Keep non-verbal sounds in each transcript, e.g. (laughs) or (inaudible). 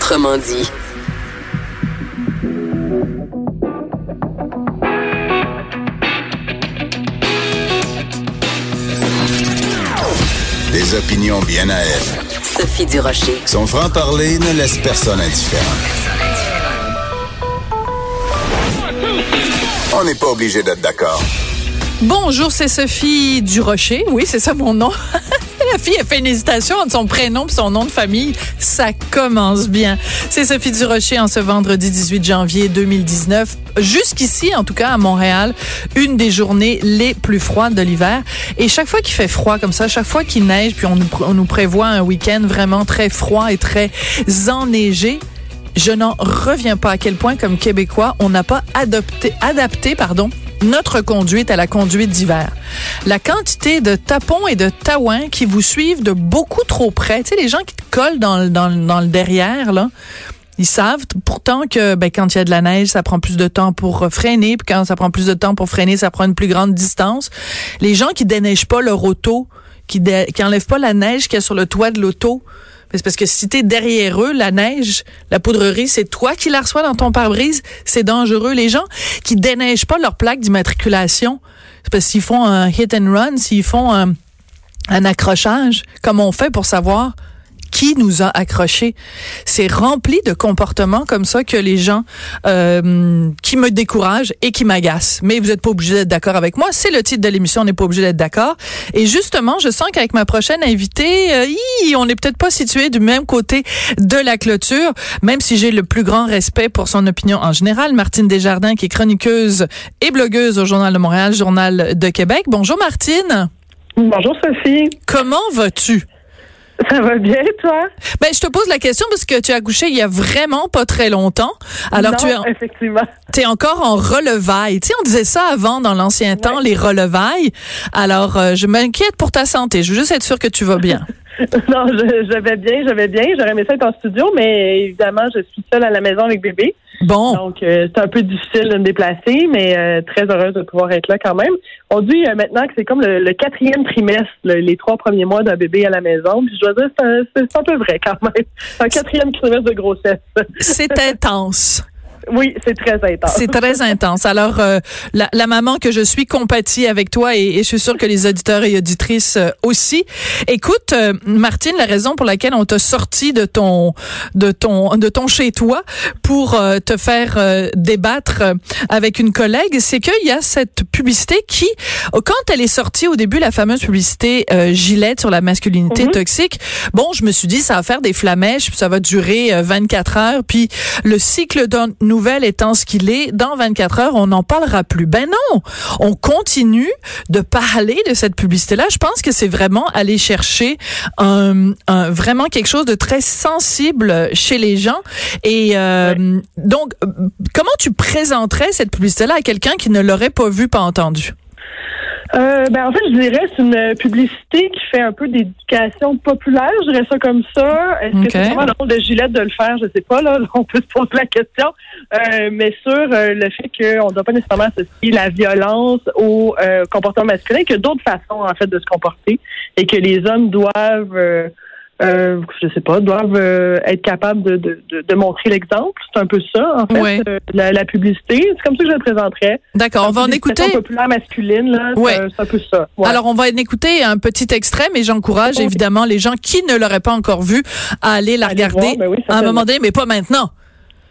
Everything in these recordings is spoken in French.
Autrement dit. Des opinions bien à elle. Sophie Durocher. Son franc-parler ne laisse personne indifférent. On n'est pas obligé d'être d'accord. Bonjour, c'est Sophie Durocher. Oui, c'est ça mon nom. (laughs) Fille a fait une hésitation entre son prénom et son nom de famille. Ça commence bien. C'est Sophie Durocher en ce vendredi 18 janvier 2019. Jusqu'ici, en tout cas à Montréal, une des journées les plus froides de l'hiver. Et chaque fois qu'il fait froid comme ça, chaque fois qu'il neige, puis on nous, on nous prévoit un week-end vraiment très froid et très enneigé, je n'en reviens pas à quel point, comme Québécois, on n'a pas adopté, adapté, pardon, notre conduite à la conduite d'hiver. La quantité de tapons et de taouins qui vous suivent de beaucoup trop près, tu sais, les gens qui te collent dans, le- dans, dans le derrière, là, ils savent pourtant que ben, quand il y a de la neige, ça prend plus de temps pour euh, freiner, puis quand ça prend plus de temps pour freiner, ça prend une plus grande distance. Les gens qui déneigent pas leur auto, qui, dé- qui enlèvent pas la neige qu'il y a sur le toit de l'auto, c'est parce que si t'es derrière eux, la neige, la poudrerie, c'est toi qui la reçois dans ton pare-brise, c'est dangereux. Les gens qui déneigent pas leur plaque d'immatriculation, c'est parce qu'ils font un hit and run, s'ils font un accrochage, comme on fait pour savoir qui nous a accrochés. C'est rempli de comportements comme ça que les gens euh, qui me découragent et qui m'agacent. Mais vous n'êtes pas obligé d'être d'accord avec moi. C'est le titre de l'émission, on n'est pas obligé d'être d'accord. Et justement, je sens qu'avec ma prochaine invitée, euh, hi, on n'est peut-être pas situé du même côté de la clôture, même si j'ai le plus grand respect pour son opinion en général. Martine Desjardins, qui est chroniqueuse et blogueuse au Journal de Montréal, Journal de Québec. Bonjour Martine. Bonjour Sophie, Comment vas-tu? Ça va bien toi? Ben, je te pose la question parce que tu as accouché il y a vraiment pas très longtemps. Alors, non, tu es, en- effectivement. es encore en relevailles. Tu sais, on disait ça avant dans l'ancien temps, les relevailles. Alors, euh, je m'inquiète pour ta santé. Je veux juste être sûre que tu vas bien. (laughs) Non, je, je vais bien, je vais bien. J'aurais aimé ça être en studio, mais évidemment, je suis seule à la maison avec bébé. Bon. Donc, euh, c'est un peu difficile de me déplacer, mais euh, très heureuse de pouvoir être là quand même. On dit euh, maintenant que c'est comme le, le quatrième trimestre, le- les trois premiers mois d'un bébé à la maison. Puis je dois dire, c'est un, un peu vrai quand même. C'est un quatrième trimestre de grossesse. C'est (laughs) intense. Oui, c'est très intense. C'est très (laughs) intense. Alors, euh, la, la maman que je suis compatie avec toi et, et je suis sûre que les auditeurs et auditrices euh, aussi. Écoute, euh, Martine, la raison pour laquelle on t'a sorti de ton de ton de ton chez toi pour euh, te faire euh, débattre avec une collègue, c'est qu'il y a cette publicité qui, quand elle est sortie au début, la fameuse publicité euh, Gillette sur la masculinité Mhm. toxique. Bon, je me suis dit ça va faire des flamèches, puis ça va durer euh, 24 heures, puis le cycle de nouvelles étant ce qu'il est, dans 24 heures, on n'en parlera plus. Ben non, on continue de parler de cette publicité-là. Je pense que c'est vraiment aller chercher un, un- vraiment quelque chose de très sensible chez les gens. Et euh, donc, euh, comment tu présenterais cette publicité-là à quelqu'un qui ne l'aurait pas vu, pas entendu? Euh, ben en fait, je dirais c'est une publicité qui fait un peu d'éducation populaire, je dirais ça comme ça. Est-ce que c'est vraiment le rôle de Gillette de le faire? Je sais pas, là, (laughs) on peut se poser la question. Euh, mais sur euh, le fait qu'on ne doit pas nécessairement associer la violence au euh, comportement masculin, qu'il y a d'autres façons, en fait, de se comporter et que les hommes doivent... euh, je sais pas, doivent euh, être capables de, de, de, de montrer l'exemple. C'est un peu ça, en fait, Ouais. euh, la, la publicité. C'est comme ça que je le présenterais. D'accord, on va en écouter. Populaire masculine, là, Ouais. un- c'est un peu ça. Ouais. Alors, on va en écouter un petit extrait, mais j'encourage évidemment les gens qui ne l'auraient pas encore vu à aller la Allez regarder voir, ben oui, à un moment donné, mais pas maintenant.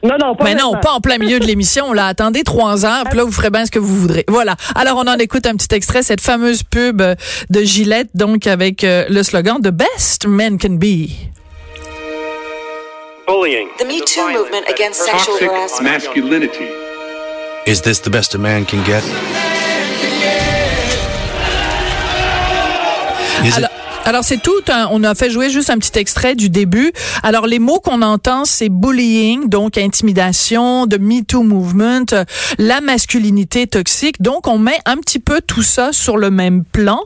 Non, non, pas mais non, pas en plein milieu de l'émission. Là, attendez trois heures, puis là, vous ferez bien ce que vous voudrez. Voilà. Alors, on en écoute un petit extrait, cette fameuse pub de Gillette, donc avec euh, le slogan The Best Men Can Be. bullying, The Me Too movement against sexual harassment. masculinity. Is this the best a man can get? Is Alors, Alors c'est tout. un- on a fait jouer juste un petit extrait du début. Alors les mots qu'on entend, c'est bullying, donc intimidation, de Me Too movement, euh, la masculinité toxique. Donc on met un petit peu tout ça sur le même plan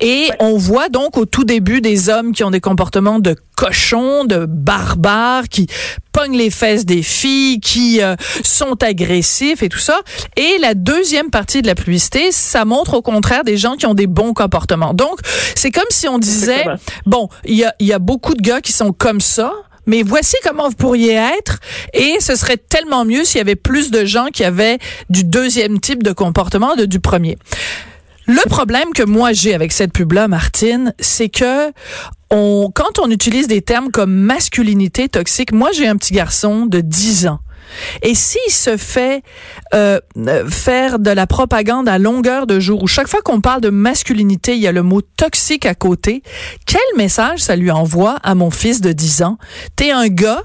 et on voit donc au tout début des hommes qui ont des comportements de cochons, de barbares, qui pognent les fesses des filles, qui euh, sont agressifs et tout ça. Et la deuxième partie de la publicité, ça montre au contraire des gens qui ont des bons comportements. Donc, c'est comme si on disait, bon, il y a, y a beaucoup de gars qui sont comme ça, mais voici comment vous pourriez être et ce serait tellement mieux s'il y avait plus de gens qui avaient du deuxième type de comportement de du premier. Le problème que moi j'ai avec cette pub-là, Martine, c'est que quand on utilise des termes comme masculinité toxique, moi j'ai un petit garçon de 10 ans. Et s'il se fait euh, faire de la propagande à longueur de jour, où chaque fois qu'on parle de masculinité, il y a le mot toxique à côté, quel message ça lui envoie à mon fils de 10 ans? T'es un gars,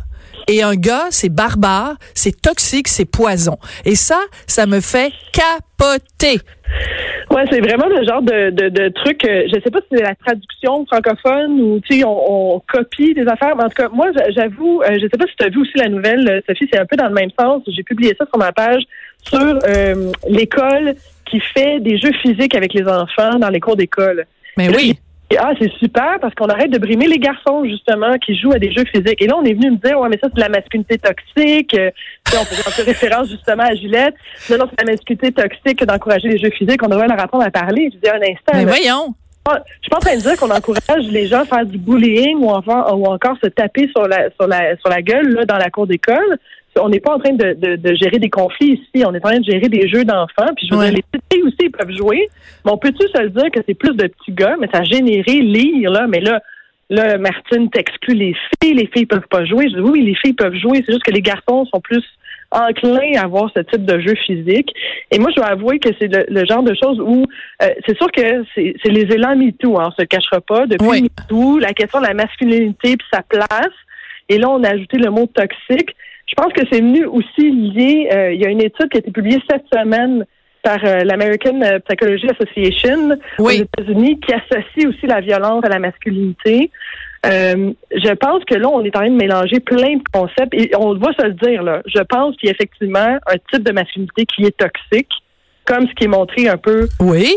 et un gars, c'est barbare, c'est toxique, c'est poison. Et ça, ça me fait capoter. Ouais, c'est vraiment le genre de, de, de truc. euh, je sais pas si c'est la traduction francophone ou tu sais, on, on copie des affaires. Mais en tout cas, moi, j'a- j'avoue, euh, je sais pas si tu as vu aussi la nouvelle, euh, Sophie, c'est un peu dans le même sens. J'ai publié ça sur ma page sur euh, l'école qui fait des jeux physiques avec les enfants dans les cours d'école. Mais oui. Et, ah, c'est super parce qu'on arrête de brimer les garçons, justement, qui jouent à des jeux physiques. Et là, on est venu me dire, ouais, mais ça, c'est de la masculinité toxique. Euh, on faisait référence, justement, à Gillette. Non, non, c'est de la masculinité toxique d'encourager les jeux physiques. On devrait leur apprendre à parler. Je dis un instant. Mais là. voyons. Ah, Je suis pas en train de dire qu'on encourage les gens à faire du bullying ou, enfin- ou encore se taper sur la, sur la, sur la gueule, là, dans la cour d'école. On n'est pas en train de, de, de gérer des conflits ici. On est en train de gérer des jeux d'enfants. Puis je veux Ouais. dire, les petites filles aussi peuvent jouer. Mais on peut-tu se le dire que c'est plus de petits gars, mais ça a généré lire, là. Mais là, là, Martine t'exclut les filles. Les filles peuvent pas jouer. Je dis oui, les filles peuvent jouer. C'est juste que les garçons sont plus enclins à avoir ce type de jeu physique. Et moi, je dois avouer que c'est le, le genre de choses où euh, c'est sûr que c'est c'est les élans MeToo, hein, on se le cachera pas. Depuis Oui. MeToo, la question de la masculinité puis sa place. Et là, on a ajouté le mot toxique. Je pense que c'est venu aussi lié. euh, il y a une étude qui a été publiée cette semaine par euh, l'American euh, Psychology Association Oui. aux États-Unis qui associe aussi la violence à la masculinité. Euh, je pense que là, on est en train de mélanger plein de concepts et on va se le dire là. Je pense qu'il y a effectivement un type de masculinité qui est toxique, comme ce qui est montré un peu Oui.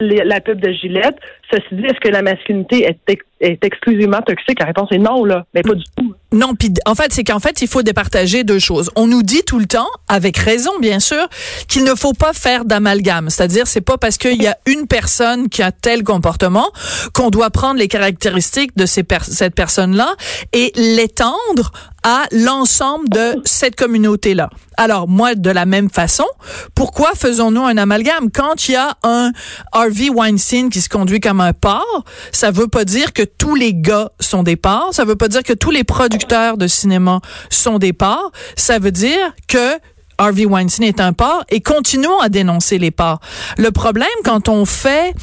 les- la pub de Gillette. Ceci dit, est-ce que la masculinité est, ex- est exclusivement toxique? La réponse est non, là, mais pas du tout. Non, puis en fait, c'est qu'en fait, il faut départager deux choses. On nous dit tout le temps, avec raison bien sûr, qu'il ne faut pas faire d'amalgame. C'est-à-dire, c'est pas parce qu'il y a une personne qui a tel comportement qu'on doit prendre les caractéristiques de cette personne-là et l'étendre à l'ensemble de cette communauté-là. Alors, moi, de la même façon, pourquoi faisons-nous un amalgame? Quand il y a un Harvey Weinstein qui se conduit comme un porc, ça veut pas dire que tous les gars sont des porcs, ça veut pas dire que tous les producteurs de cinéma sont des porcs, ça veut dire que Harvey Weinstein est un porc et continuons à dénoncer les porcs. Le problème quand on fait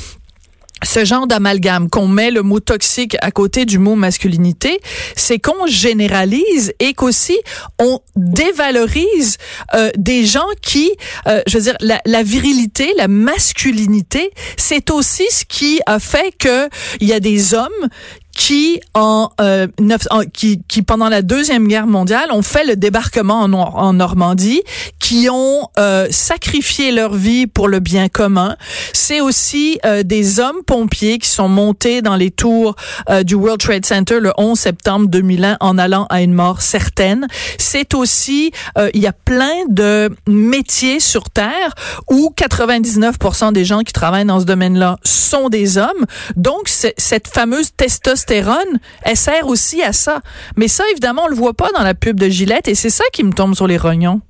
ce genre d'amalgame, qu'on met le mot toxique à côté du mot masculinité, c'est qu'on généralise et qu'aussi on dévalorise euh, des gens qui, euh, je veux dire, la, la virilité, la masculinité, c'est aussi ce qui a fait que il y a des hommes qui en, euh, neuf- en- qui, qui pendant la deuxième guerre mondiale ont fait le débarquement en, Nor- en Normandie, qui ont euh, sacrifié leur vie pour le bien commun. C'est aussi euh, des hommes pompiers qui sont montés dans les tours euh, du World Trade Center le 11 septembre 2001 en allant à une mort certaine. C'est aussi euh, il y a plein de métiers sur terre où 99% des gens qui travaillent dans ce domaine-là sont des hommes. Donc cette fameuse testostérone, elle sert aussi à ça. Mais ça évidemment on le voit pas dans la pub de Gillette et c'est ça qui me tombe sur les rognons.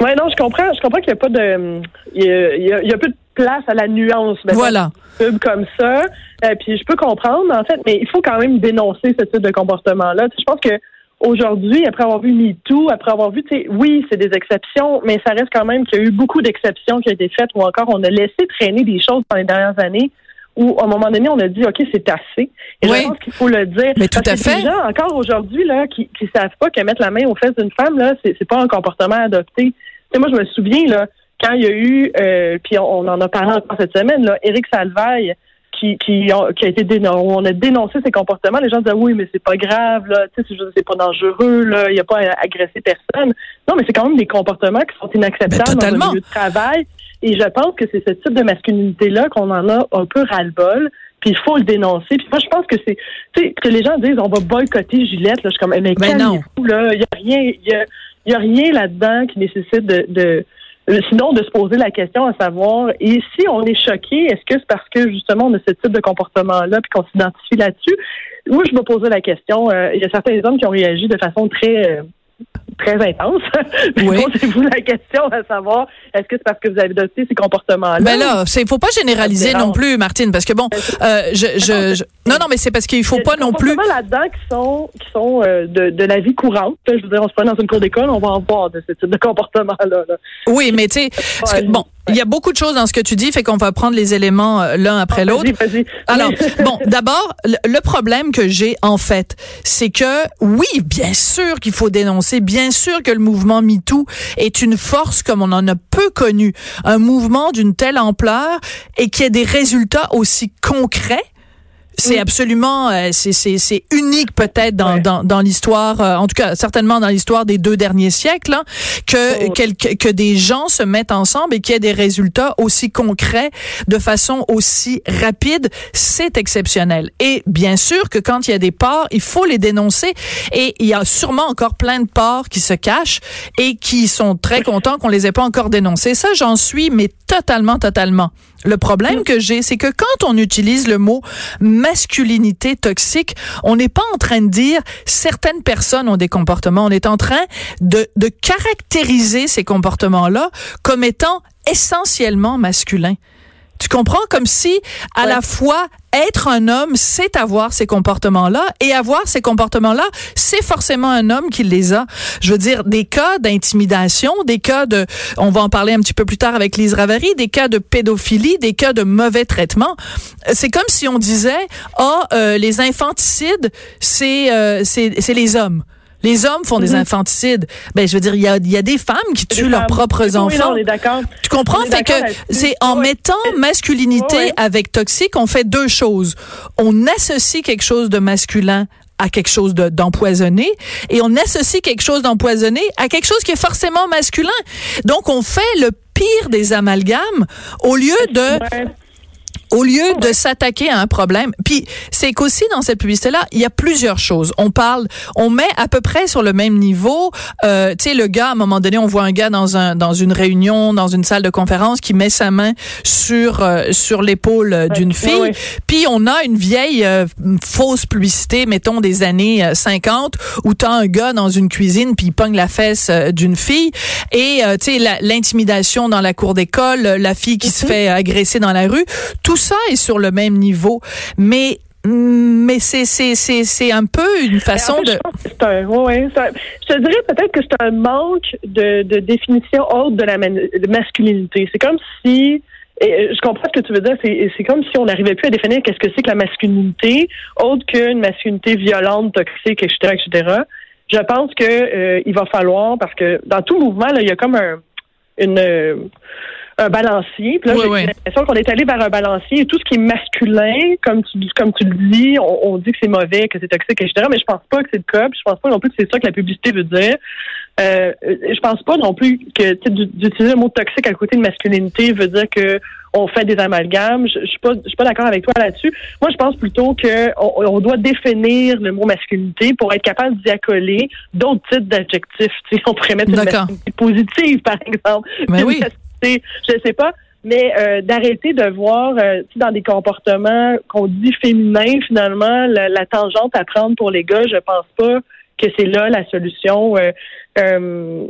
Ouais, non, je comprends. Je comprends qu'il n'y a pas de. Il y a, il y a- il y a peu de place à la nuance. Voilà. une pub comme ça. Euh, puis je peux comprendre, en fait, mais il faut quand même dénoncer ce type de comportement-là. Je pense que aujourd'hui, après avoir vu MeToo, après avoir vu, oui, c'est des exceptions, mais ça reste quand même qu'il y a eu beaucoup d'exceptions qui ont été faites ou encore on a laissé traîner des choses dans les dernières années où, à un moment donné, on a dit, OK, c'est assez. Et Oui. je pense qu'il faut le dire. Mais tout Parce à fait. Les gens, encore aujourd'hui, là, qui ne savent pas que mettre la main aux fesses d'une femme, là, c'est c'est pas un comportement adopté. Tu sais, moi, je me souviens, là, quand il y a eu, euh, puis on, on en a parlé encore cette semaine, là, Éric Salvaille, qui, qui, ont- qui a été dénoncé, on a dénoncé ces comportements, les gens disaient oui, mais c'est pas grave, là, tu sais, c'est pas dangereux, là, il n'y a pas à agresser personne. Non, mais c'est quand même des comportements qui sont inacceptables Ben, dans un milieu de travail. Et je pense que c'est ce type de masculinité-là qu'on en a un peu ras-le-bol. Puis il faut le dénoncer. Puis moi, je pense que c'est, tu sais, que les gens disent, on va boycotter Gillette. Là, je suis comme, mais Ben non. calmez-vous, là. Il y a rien, il y a, il y a rien là-dedans qui nécessite de, de sinon de se poser la question à savoir, et si on est choqué, est-ce que c'est parce que justement on a ce type de comportement-là puis qu'on s'identifie là-dessus? Moi, je me posais la question. euh, il y a certains hommes qui ont réagi de façon très euh, très intense. (laughs) Oui. Posez-vous la question à savoir, est-ce que c'est parce que vous avez adopté ces comportements-là? Ben là, c'est faut pas généraliser non plus, Martine, parce que bon, euh, je, je, je- non non, mais c'est parce qu'il faut Il y a pas non plus. comportements là-dedans qui sont qui sont euh, de, de la vie courante. Je veux dire, on se prend dans une cour d'école, on va en voir de ce type de comportement-là. là. Oui, mais tu sais, bon, il y a beaucoup de choses dans ce que tu dis, fait qu'on va prendre les éléments euh, l'un après l'autre. Vas-y, vas-y. Alors, (laughs) bon, d'abord, le problème que j'ai, en fait, c'est que, oui, bien sûr qu'il faut dénoncer, bien sûr que le mouvement MeToo est une force comme on en a peu connu, un mouvement d'une telle ampleur et qui ait des résultats aussi concrets. C'est absolument, euh, c'est unique peut-être dans Ouais. dans, dans l'histoire, euh, en tout cas certainement dans l'histoire des deux derniers siècles, hein, que Oh. que des gens se mettent ensemble et qu'il y ait des résultats aussi concrets de façon aussi rapide, c'est exceptionnel. Et bien sûr que quand il y a des ports, il faut les dénoncer. Et il y a sûrement encore plein de ports qui se cachent et qui sont très contents qu'on les ait pas encore dénoncés. Ça, j'en suis, mais totalement, totalement. Le problème que j'ai, c'est que quand on utilise le mot masculinité toxique, on n'est pas en train de dire certaines personnes ont des comportements. On est en train de, de caractériser ces comportements-là comme étant essentiellement masculins. Tu comprends? Comme si, à Ouais. la fois, être un homme, c'est avoir ces comportements-là, et avoir ces comportements-là, c'est forcément un homme qui les a. Je veux dire, des cas d'intimidation, des cas de, on va en parler un petit peu plus tard avec Lise Ravary, des cas de pédophilie, des cas de mauvais traitement. C'est comme si on disait, ah, euh, les infanticides, c'est, euh, c'est, c'est les hommes. Les hommes font des infanticides. Ben, je veux dire, il y a, il y a des femmes qui tuent leurs propres Oui, oui, non, enfants. on est d'accord. Tu comprends? Fait que c'est en mettant masculinité avec toxique, on fait deux choses. On associe quelque chose de masculin à quelque chose de- d'empoisonné et on associe quelque chose d'empoisonné à quelque chose qui est forcément masculin. Donc on fait le pire des amalgames au lieu de. Au lieu de s'attaquer à un problème. Puis c'est qu'aussi dans cette publicité-là, il y a plusieurs choses. On parle, on met à peu près sur le même niveau. Euh, tu sais, le gars, à un moment donné, on voit un gars dans un dans une réunion, dans une salle de conférence, qui met sa main sur euh, sur l'épaule euh, d'une fille. ouais. Puis on a une vieille euh, fausse publicité, mettons des années euh, 50, où t'as un gars dans une cuisine puis il pogne la fesse euh, d'une fille et euh, tu sais l'intimidation dans la cour d'école, euh, la fille qui se fait agresser dans la rue, tout ça est sur le même niveau, mais mais c'est c'est c'est c'est un peu une façon En fait, de je pense que c'est un, ouais, ouais, c'est un- je te dirais peut-être que c'est un manque de, de définition haute de la man- de masculinité. C'est comme si, et euh, je comprends ce que tu veux dire, c'est, c'est comme si on n'arrivait plus à définir qu'est-ce que c'est que la masculinité, autre qu'une masculinité violente, toxique, etc., etc. Je pense que euh, il va falloir, parce que dans tout mouvement, là, il y a comme un, une, euh, un balancier. Puis là, Oui, j'ai oui. l'impression qu'on est allé vers un balancier et tout ce qui est masculin, comme tu, comme tu le dis, on, on dit que c'est mauvais, que c'est toxique, etc. Mais je pense pas que c'est le cas. Puis je pense pas non plus que c'est ça que la publicité veut dire. Euh, je pense pas non plus que d'utiliser le mot toxique à côté de masculinité veut dire que on fait des amalgames. Je, je suis pas, je suis pas d'accord avec toi là-dessus. Moi, je pense plutôt que on, on doit définir le mot masculinité pour être capable d'y accoler d'autres types d'adjectifs. Tu sais, on pourrait mettre une masculinité positive, par exemple. Ben Une oui. Masculinité, je sais pas. Mais euh, d'arrêter de voir euh, dans des comportements qu'on dit féminins, finalement, la, la tangente à prendre pour les gars, je pense pas que c'est là la solution. euh,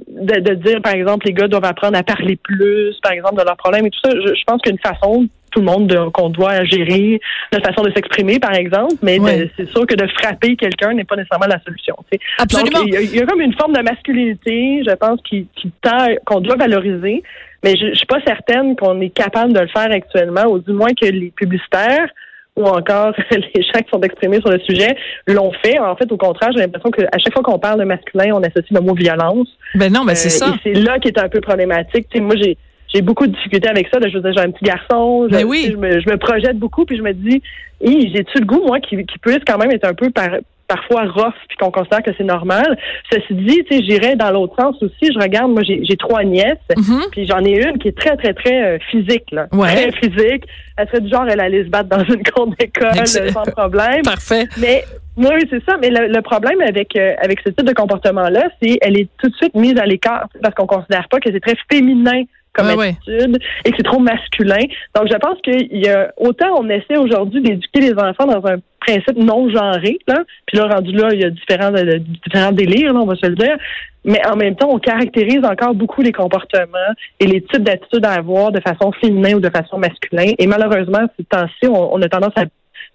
de, de dire, par exemple, les gars doivent apprendre à parler plus, par exemple, de leurs problèmes et tout ça. Je, je pense qu'une façon, tout le monde, de- qu'on doit gérer notre façon de s'exprimer, par exemple, mais c'est sûr que de frapper quelqu'un n'est pas nécessairement la solution. tu sais. Absolument. Donc, il y, a, il y a comme une forme de masculinité, je pense, qui, qui tend, qu'on doit valoriser, mais je, je suis pas certaine qu'on est capable de le faire actuellement, ou du moins que les publicitaires ou encore (laughs) les gens qui sont exprimés sur le sujet l'ont fait. En fait, au contraire, j'ai l'impression qu'à chaque fois qu'on parle de masculin, on associe le mot violence. ben non, ben c'est Euh, ça. Et c'est là qui est un peu problématique. Moi, j'ai j'ai beaucoup de difficultés avec ça. Là, je veux dire, j'ai un petit garçon, je, Ben oui. je, me, je me projette beaucoup, puis je me dis, j'ai-tu le goût, moi, qui, qui puisse quand même être un peu par, parfois rough, puis qu'on considère que c'est normal. Ceci dit, tu sais, j'irais dans l'autre sens aussi. Je regarde, moi, j'ai trois nièces, Mhm. puis j'en ai une qui est très, très, très euh, physique, là. Ouais. Très physique. Elle serait du genre, elle allait se battre dans une (laughs) cour d'école euh, sans problème. Parfait. Mais oui, c'est ça. Mais le, le problème avec euh, avec ce type de comportement-là, c'est elle est tout de suite mise à l'écart parce qu'on considère pas que c'est très féminin comme Ouais, ouais. attitude et que c'est trop masculin. Donc, je pense qu'il y a autant on essaie aujourd'hui d'éduquer les enfants dans un principe non genré, là. Puis là, rendu là, il y a différents, euh, différents délires, là, on va se le dire. Mais en même temps, on caractérise encore beaucoup les comportements et les types d'attitudes à avoir de façon féminin ou de façon masculin. Et malheureusement, ces temps-ci, on, on a tendance à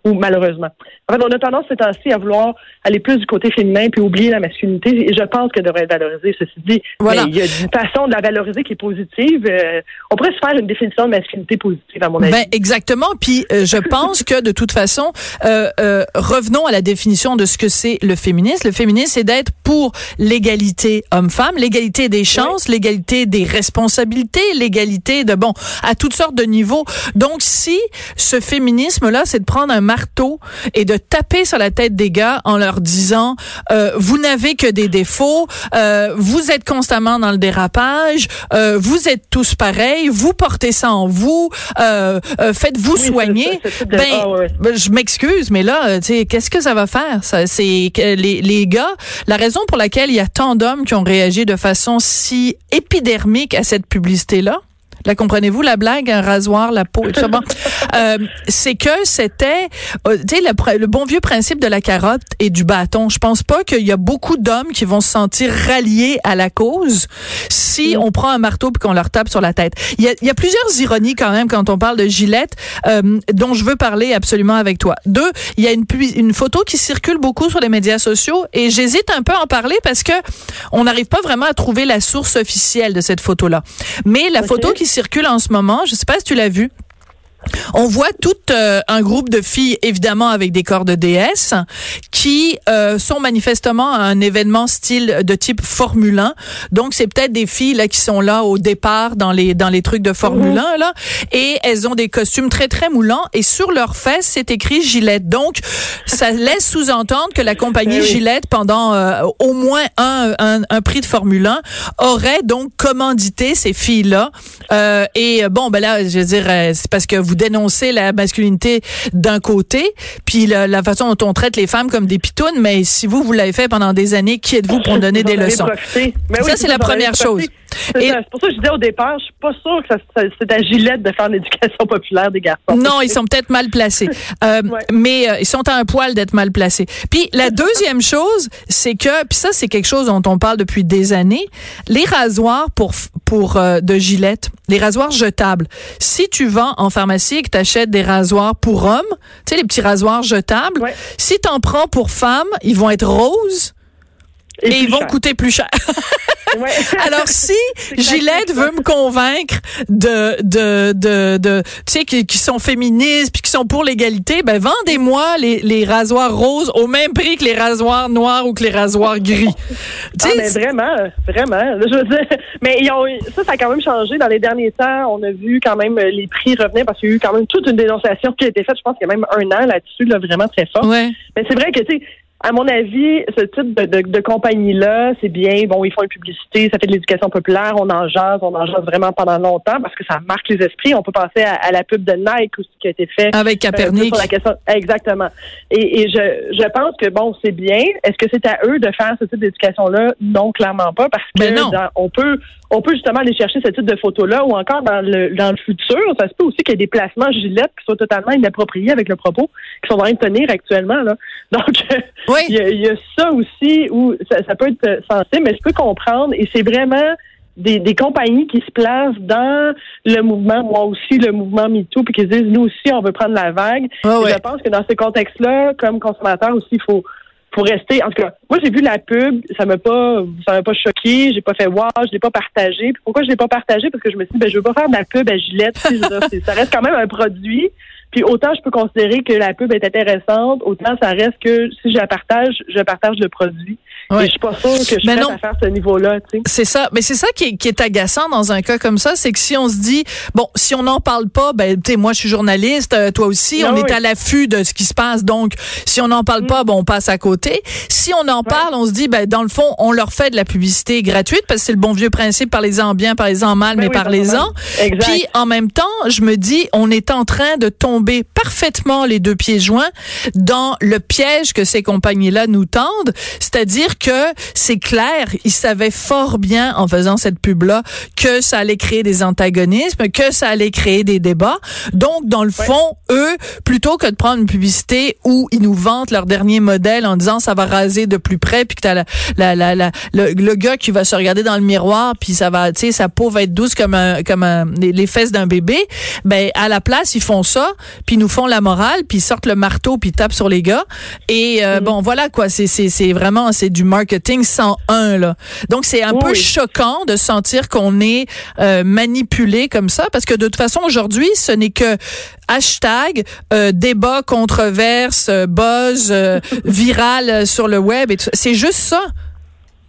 ou malheureusement. En fait, on a tendance ces temps-ci à vouloir aller plus du côté féminin puis oublier la masculinité. Et je pense qu'elle devrait être valorisée, ceci dit. Voilà. Mais il y a une façon de la valoriser qui est positive. Euh, on pourrait se faire une définition de masculinité positive, à mon avis. Ben exactement. Puis euh, je (laughs) pense que de toute façon, euh, euh, revenons à la définition de ce que c'est le féminisme. Le féminisme, c'est d'être pour l'égalité homme-femme, l'égalité des chances, l'égalité des responsabilités, l'égalité de bon à toutes sortes de niveaux. Donc si ce féminisme-là, c'est de prendre un marteau et de taper sur la tête des gars en leur disant euh, vous n'avez que des défauts, euh, vous êtes constamment dans le dérapage, euh, vous êtes tous pareils, vous portez ça en vous, euh, euh, faites-vous Oui, soigner. ben, ah, ouais. ben, je m'excuse, mais là, euh, tu sais, qu'est-ce que ça va faire? Ça, c'est les, les gars. La raison pour laquelle il y a tant d'hommes qui ont réagi de façon si épidermique à cette publicité-là. La comprenez-vous la blague, un rasoir, la peau, et tout ça. Bon, (laughs) Euh, c'est que c'était, euh, tu sais, le, bon vieux principe de la carotte et du bâton. Je pense pas qu'il y a beaucoup d'hommes qui vont se sentir ralliés à la cause si on prend un marteau puis qu'on leur tape sur la tête. Il y a, il y a plusieurs ironies quand même quand on parle de Gillette, euh, dont je veux parler absolument avec toi. Deux, il y a une, photo qui circule beaucoup sur les médias sociaux et j'hésite un peu à en parler parce que on n'arrive pas vraiment à trouver la source officielle de cette photo-là. Mais la photo qui circule en ce moment, je sais pas si tu l'as vue. On voit tout euh, un groupe de filles, évidemment avec des corps de déesse, qui euh, sont manifestement à un événement style de type Formule 1. Donc c'est peut-être des filles là qui sont là au départ dans les dans les trucs de Formule 1 là, et elles ont des costumes très très moulants et sur leurs fesses c'est écrit Gillette. Donc ça (laughs) laisse sous-entendre que la compagnie Eh. Gillette pendant euh, au moins un, un un prix de Formule 1 aurait donc commandité ces filles là. Euh, et bon ben là je veux dire euh, c'est parce que vous dénoncez la masculinité d'un côté, puis la, la façon dont on traite les femmes comme des pitounes, mais si vous, vous l'avez fait pendant des années, qui êtes-vous pour (laughs) donner Vous des leçons? Mais Ça, oui, c'est la vous première chose. C'est pour ça que je disais au départ, je suis pas sûre que ça- c'est à Gillette de faire l'éducation populaire des garçons. Non, ils sont peut-être mal placés. (laughs) Euh, Ouais. Mais euh, ils sont à un poil d'être mal placés. Puis la (laughs) deuxième chose, c'est que, puis ça c'est quelque chose dont on parle depuis des années, les rasoirs pour pour euh, de Gillette, les rasoirs jetables. Si tu vas en pharmacie et que tu achètes des rasoirs pour hommes, tu sais les petits rasoirs jetables, Ouais. si tu en prends pour femmes, ils vont être roses et, ils vont cher. coûter plus cher. (laughs) Ouais. (laughs) Alors si (laughs) Gillette veut me convaincre de de de, de tu sais qui, qui sont féministes puis qui sont pour l'égalité, ben vendez-moi les, les rasoirs roses au même prix que les rasoirs noirs ou que les rasoirs gris. Ah, mais vraiment, vraiment. Je veux dire, mais ils ont, ça, ça a quand même changé dans les derniers temps. On a vu quand même euh, les prix revenir parce qu'il y a eu quand même toute une dénonciation qui a été faite. Je pense qu'il y a même un an là-dessus, là, vraiment très fort. ouais. Mais c'est vrai que, tu sais, à mon avis, ce type de, de, de compagnie-là, c'est bien. Bon, ils font une publicité, ça fait de l'éducation populaire, on en jase, on en jase vraiment pendant longtemps parce que ça marque les esprits. On peut penser à, à la pub de Nike aussi qui a été faite. Avec Euh, Capernic. sur la question, exactement. Et, et je, je pense que bon, c'est bien. Est-ce que c'est à eux de faire ce type d'éducation-là? Non, clairement pas, parce que Ben dans- on peut, on peut justement aller chercher ce type de photos-là, ou encore dans le dans le futur, ça se peut aussi qu'il y ait des placements gilettes qui soient totalement inappropriés avec le propos qui sont en train de tenir actuellement. Là. (laughs) Donc, Oui. il y, a, il y a ça aussi où ça, ça peut être sensible, mais je peux comprendre. Et c'est vraiment des, des compagnies qui se placent dans le mouvement, moi aussi, le mouvement MeToo, puis qui se disent, nous aussi, on veut prendre la vague. Ouais, Et ouais. Je pense que dans ce contexte-là, comme consommateur aussi, il faut, faut rester. En tout cas, moi, j'ai vu la pub, ça m'a pas, ça m'a pas choqué, j'ai pas fait wow, je l'ai pas partagé. Pourquoi je l'ai pas partagé? Parce que je me suis dit, ben, je veux pas faire de la pub à Gillette. ça reste quand même un produit. Puis autant je peux considérer que la pub est intéressante, autant ça reste que si je la partage, je partage le produit. Ouais. Et je suis pas sûre que je suis Mais prête non. à faire ce niveau-là, tu sais. C'est ça. Mais c'est ça qui est, qui est agaçant dans un cas comme ça, c'est que si on se dit, bon, si on n'en parle pas, ben, tu sais, moi, je suis journaliste, euh, toi aussi, Ah on oui. est à l'affût de ce qui se passe. Donc, si on n'en parle pas, ben, on passe à côté. Si on en parle, on se dit, ben, dans le fond, on leur fait de la publicité gratuite parce que c'est le bon vieux principe, parlez-en bien, parlez-en mal, Ben mais oui, parlez-en. Exact. Puis, en même temps, je me dis, on est en train de tomber parfaitement les deux pieds joints dans le piège que ces compagnies-là nous tendent. C'est-à-dire que c'est clair, ils savaient fort bien en faisant cette pub-là que ça allait créer des antagonismes, que ça allait créer des débats. Donc, dans le fond, eux, plutôt que de prendre une publicité où ils nous vantent leur dernier modèle en disant ça va raser de plus près, puis que t'as la, la, la, la- le, le gars qui va se regarder dans le miroir, puis ça va, tu sais, sa peau va être douce comme un, comme un, les, les fesses d'un bébé. Ben, à la place, ils font ça, puis nous font la morale, puis ils sortent le marteau, puis ils tapent sur les gars. Et euh, bon, voilà quoi, c'est c'est c'est vraiment c'est du marketing 101 là. Donc c'est un Oui, peu choquant de sentir qu'on est euh, manipulé comme ça, parce que de toute façon aujourd'hui, ce n'est que hashtag euh, débat, controverse, euh, buzz, euh, (laughs) viral euh, sur le web et tout ça. C'est juste ça.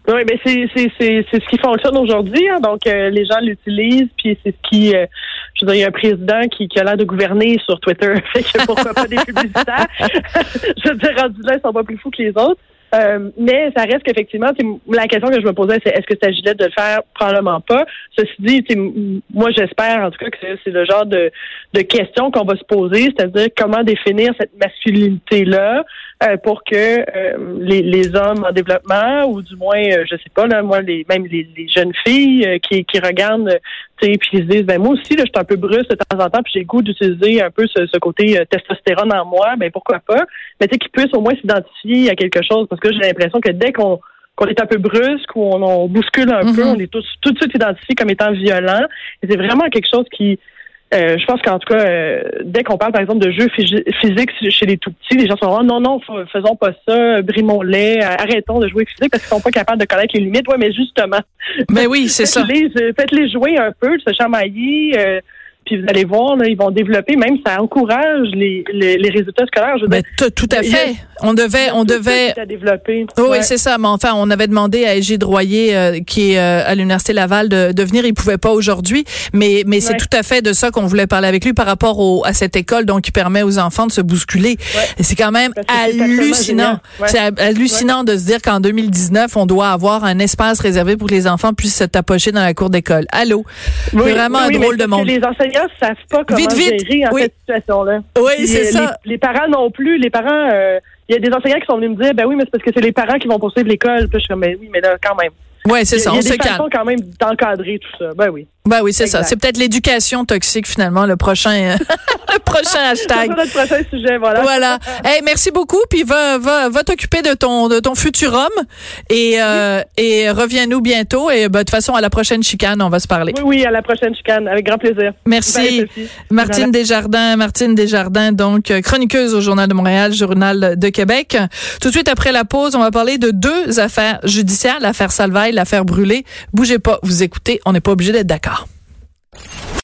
Oui, mais c'est ce qui fonctionne aujourd'hui. hein. Donc euh, les gens l'utilisent, puis c'est ce qui. euh, je veux dire, il y a un président qui, qui a l'air de gouverner sur Twitter. (laughs) fait que pourquoi pas des publicitaires? (laughs) Je veux dire, rendus là, ils sont pas plus fous que les autres. Euh, mais ça reste qu'effectivement, la question que je me posais, c'est est-ce que c'est Gillette de le faire? Probablement pas. Ceci dit, moi j'espère en tout cas que c'est- le genre de, de questions qu'on va se poser, c'est-à-dire comment définir cette masculinité-là euh, pour que euh, les, les hommes en développement, ou du moins, euh, je sais pas, là, moi, les, même les, les jeunes filles euh, qui, qui regardent, sais, puis ils se disent, ben moi aussi, là, je suis un peu brusque de temps en temps, puis j'ai le goût d'utiliser un peu ce, ce côté testostérone en moi, ben pourquoi pas? Mais tu sais, qu'ils puissent au moins s'identifier à quelque chose, parce que j'ai l'impression que dès qu'on qu'on est un peu brusque ou on, on bouscule un peu, Mhm. on est tous tout de suite identifié comme étant violent. C'est vraiment quelque chose qui, euh, je pense qu'en tout cas, euh, dès qu'on parle par exemple de jeux physi- physiques chez les tout petits, les gens sont oh, non non, fa- faisons pas ça, brimons-les, arrêtons de jouer physique parce qu'ils sont pas capables de connaître les limites. Ouais, mais justement, Ben oui, c'est (laughs) ça. faites-les euh, faites-les jouer un peu, se chamailler. euh, puis vous allez voir, là, ils vont développer, même ça encourage les, les, les résultats scolaires. Je veux Ben, dire, tout à fait. On devait, on devait. à développer. Oui, Ouais. c'est ça. Mais enfin, on avait demandé à Égide Royer, euh, qui est euh, à l'Université Laval, de, de venir. Il pouvait pas aujourd'hui. Mais, mais c'est tout à fait de ça qu'on voulait parler avec lui par rapport au, à cette école, donc, qui permet aux enfants de se bousculer. Et c'est quand même hallucinant. C'est ha- hallucinant de se dire qu'en 2019, on doit avoir un espace réservé pour que les enfants puissent se tapocher dans la cour d'école. Allô? c'est vraiment oui, un drôle de monde. Les enseignants savent pas comment Vite, vite. gérer en Oui. cette situation-là. Oui, c'est euh, ça. Les, les parents non plus. Les parents, euh, il y a des enseignants qui sont venus me dire, ben oui, mais c'est parce que c'est les parents qui vont poursuivre l'école. Puis je suis comme, ben oui, mais là, quand même. Ouais, c'est ça. il y a On se des calme. façons quand même d'encadrer tout ça. Ben oui. Ben oui, c'est ça. C'est peut-être l'éducation toxique, finalement, le prochain, euh, (laughs) le prochain hashtag. notre prochain sujet, voilà. Voilà. Hey, merci beaucoup. Puis va, va, va t'occuper de ton, de ton futur homme et, euh, et reviens-nous bientôt. Et ben, de toute façon, à la prochaine chicane, on va se parler. Oui, oui, à la prochaine chicane. Avec grand plaisir. Merci. Bye. Martine Desjardins, Martine Desjardins, donc chroniqueuse au Journal de Montréal, Journal de Québec. Tout de suite après la pause, on va parler de deux affaires judiciaires, l'affaire Salvaille, l'affaire Brûlée. Bougez pas, vous écoutez, on n'est pas obligé d'être d'accord.